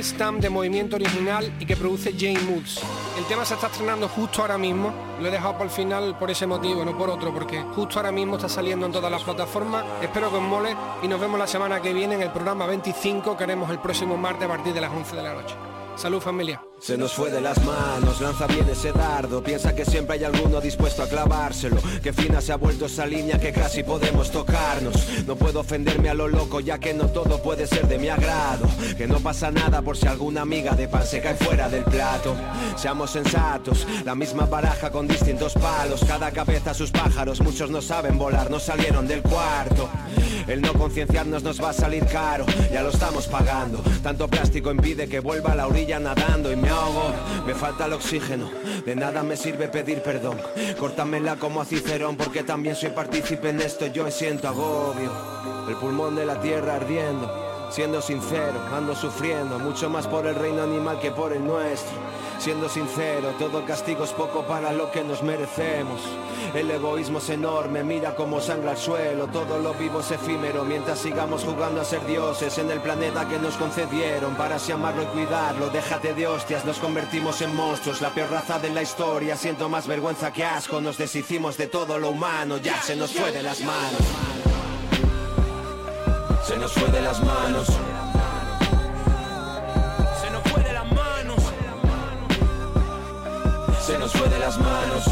Stamp de Movimiento Original y que produce Jane Moods. El tema se está estrenando justo ahora mismo, lo he dejado para el final por ese motivo, no por otro, porque justo ahora mismo está saliendo en todas las plataformas. Espero que os mole y nos vemos la semana que viene en el programa 25 que haremos el próximo martes a partir de las 11 de la noche. Salud familia. Se nos fue de las manos, lanza bien ese dardo. Piensa que siempre hay alguno dispuesto a clavárselo. Que fina se ha vuelto esa línea que casi podemos tocarnos. No puedo ofenderme a lo loco ya que no todo puede ser de mi agrado. Que no pasa nada por si alguna amiga de pan se cae fuera del plato. Seamos sensatos, la misma baraja con distintos palos. Cada cabeza sus pájaros, muchos no saben volar, no salieron del cuarto. El no concienciarnos nos va a salir caro, ya lo estamos pagando. Tanto plástico impide que vuelva a la orilla nadando y me me falta el oxígeno, de nada me sirve pedir perdón. Córtamela como a Cicerón porque también soy partícipe en esto, yo siento agobio, el pulmón de la tierra ardiendo. Siendo sincero, ando sufriendo mucho más por el reino animal que por el nuestro. Siendo sincero, todo castigo es poco para lo que nos merecemos. El egoísmo es enorme, mira cómo sangra el suelo, todo lo vivo es efímero, mientras sigamos jugando a ser dioses en el planeta que nos concedieron, para así amarlo y cuidarlo, déjate de hostias, nos convertimos en monstruos, la peor raza de la historia, siento más vergüenza que asco, nos deshicimos de todo lo humano, ya se nos fue de las manos. Se nos fue de las manos. Se nos fue de las manos. Se nos fue de las manos.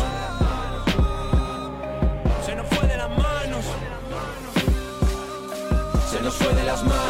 Se nos fue de las manos. Se nos fue de las manos.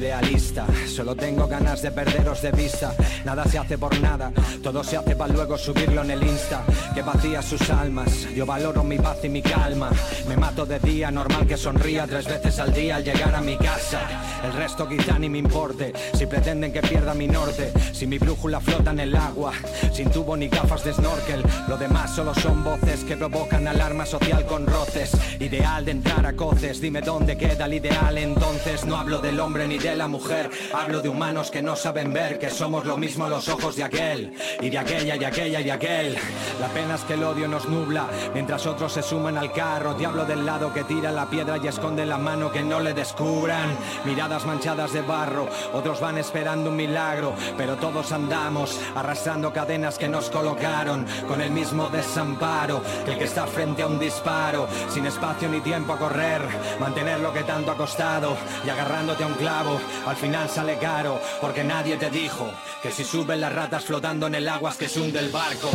Idealista, solo tengo ganas de perderos de vista. Nada se hace por nada, todo se hace para luego subirlo en el Insta. Que vacía sus almas, yo valoro mi paz y mi calma. Me mato de día, normal que sonría tres veces al día al llegar a mi casa. El resto quizá ni me importe, si pretenden que pierda mi norte. Si mi brújula flota en el agua, sin tubo ni gafas de snorkel. Lo demás solo son voces que provocan alarma social con roces. Ideal de entrar a coces, dime dónde queda el ideal entonces. No hablo del hombre ni de la mujer, hablo de humanos que no saben ver que somos lo mismo los ojos de aquel, y de aquella, y aquella, y aquel. La pena es que el odio nos nubla, mientras otros se suman al carro. Diablo del lado que tira la piedra y esconde la mano que no le descubran. Miradas manchadas de barro, otros van esperando un milagro, pero todos andamos arrastrando cadenas que nos colocaron con el mismo desamparo que el que está frente a un disparo, sin espacio ni tiempo a correr, mantener lo que tanto ha costado y agarrándote a un clavo, al final sale caro, porque nadie te dijo que si suben las ratas flotando en el agua es que se hunde el barco.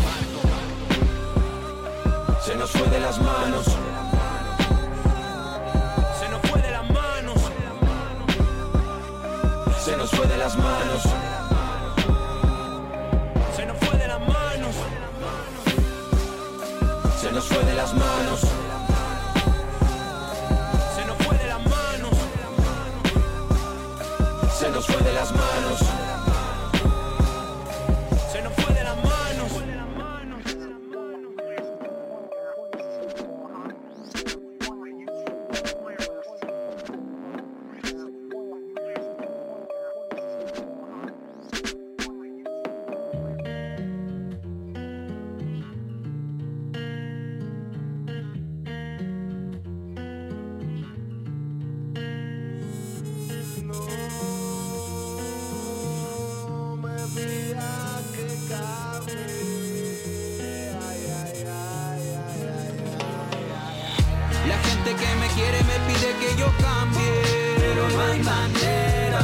Se nos fue de las manos. Se nos fue de las manos. Se nos fue de las manos. Se nos fue de las manos. Se nos fue de las manos. Nos fue las manos. Gente que me quiere me pide que yo cambie, pero no hay manera.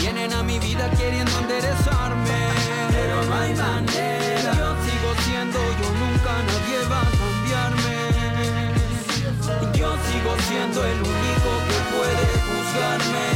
Vienen a mi vida queriendo enderezarme, pero no hay manera. Yo sigo siendo yo, nunca nadie va a cambiarme. Yo sigo siendo el único que puede juzgarme.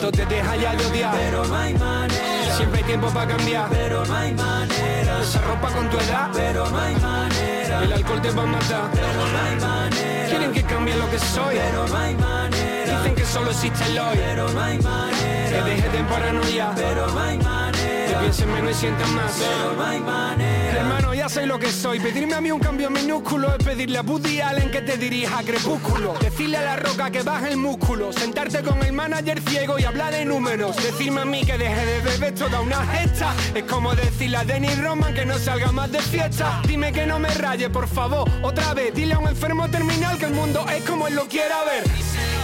Tú te dejas ya de odiar, Pero no hay manera, siempre hay tiempo para cambiar. pero no hay manera, Esa ropa con tu edad, pero no hay manera, el alcohol te va a matar. pero no hay manera, Quieren que cambie lo que soy, pero no hay manera, dicen que solo existe el hoy. pero no hay Que manera, dejes de paranoia, pero no hay que manera, piensen menos y sientan más. pero no hay manera. Hermano, ya soy lo que soy. Pedirme a mí un cambio minúsculo es pedirle a Woody Allen que te dirija a Crepúsculo. Decirle a la roca que baje el músculo. Sentarte con el manager ciego y hablar de números. Decirme a mí que deje de beber toda una gesta. Es como decirle a Denny Roman que no salga más de fiesta. Dime que no me raye, por favor, otra vez. Dile a un enfermo terminal que el mundo es como él lo quiera ver.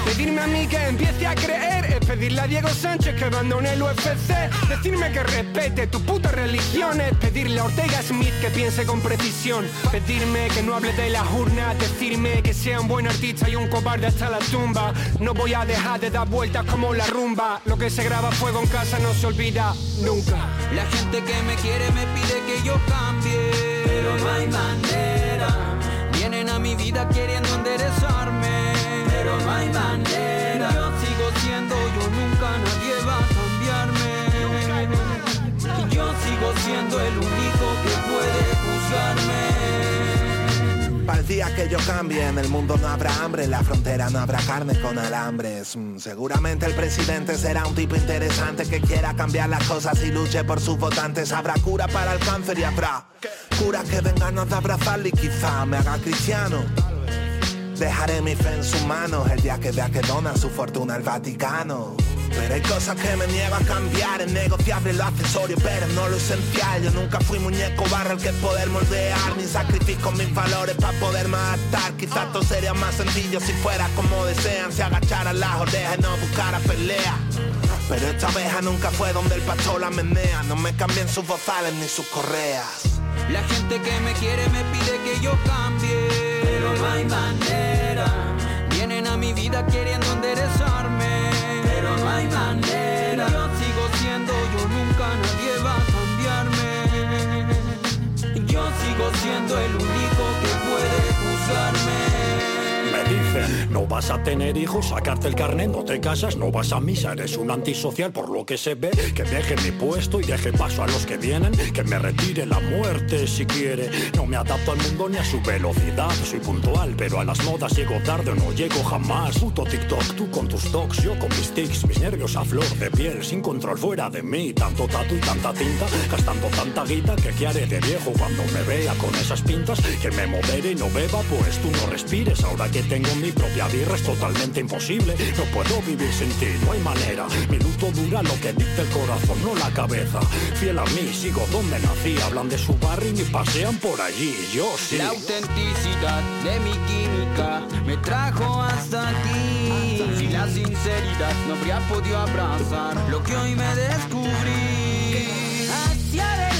Pedirme a mí que empiece a creer pedirle a Diego Sánchez que abandone el UFC. Decirme que respete tu puta religión es pedirle a Ortega Smith que piense con precisión. Pedirme que no hable de las urnas, decirme que sea un buen artista y un cobarde hasta la tumba. No voy a dejar de dar vueltas como la rumba. Lo que se graba fuego en casa no se olvida nunca. La gente que me quiere me pide que yo cambie, pero no hay manera. Vienen a mi vida queriendo enderezarme, pero no hay manera. Nadie va a cambiarme. Y yo sigo siendo el único que puede juzgarme. Para el día que yo cambie, en el mundo no habrá hambre, en la frontera no habrá carne con alambres. Mm, seguramente el presidente será un tipo interesante que quiera cambiar las cosas y luche por sus votantes. Habrá cura para el cáncer y habrá curas que den ganas de abrazarle y quizá me haga cristiano. Dejaré mi fe en sus manos el día que vea que dona su fortuna al Vaticano. Pero hay cosas que me niego a cambiar, es negociable lo accesorio, pero no lo esencial. Yo nunca fui muñeco barro el que poder moldear, ni sacrifico mis valores para poder matar. Quizás todo sería más sencillo si fuera como desean, si agacharan las orejas y no buscara pelea. Pero esta abeja nunca fue donde el pastor la menea, no me cambien sus bozales ni sus correas. La gente que me quiere me pide que yo cambie, pero no hay manera. Vienen a mi vida queriendo enderezarme, hay manera. Yo sigo siendo yo, nunca nadie va a cambiarme. Yo sigo siendo el único que puede juzgarme. No vas a tener hijos, sacarte el carnet, no te casas, no vas a misa, eres un antisocial por lo que se ve, que deje mi puesto y deje paso a los que vienen, que me retire la muerte si quiere. No me adapto al mundo ni a su velocidad, soy puntual, pero a las modas llego tarde o no llego jamás. Puto TikTok, tú con tus talks, yo con mis tics, mis nervios a flor de piel, sin control fuera de mí, tanto tatu y tanta tinta, gastando tanta guita que qué haré de viejo cuando me vea con esas pintas, que me modere y no beba, pues tú no respires, ahora que tengo mi propia birra es totalmente imposible. No puedo vivir sin ti, no hay manera. Mi luto dura lo que dicta el corazón, no la cabeza. Fiel a mí, sigo donde nací. Hablan de su barrio y ni pasean por allí. Yo sí. La autenticidad de mi química me trajo hasta aquí. Si la sinceridad no habría podido abrazar lo que hoy me descubrí. Hacia adelante.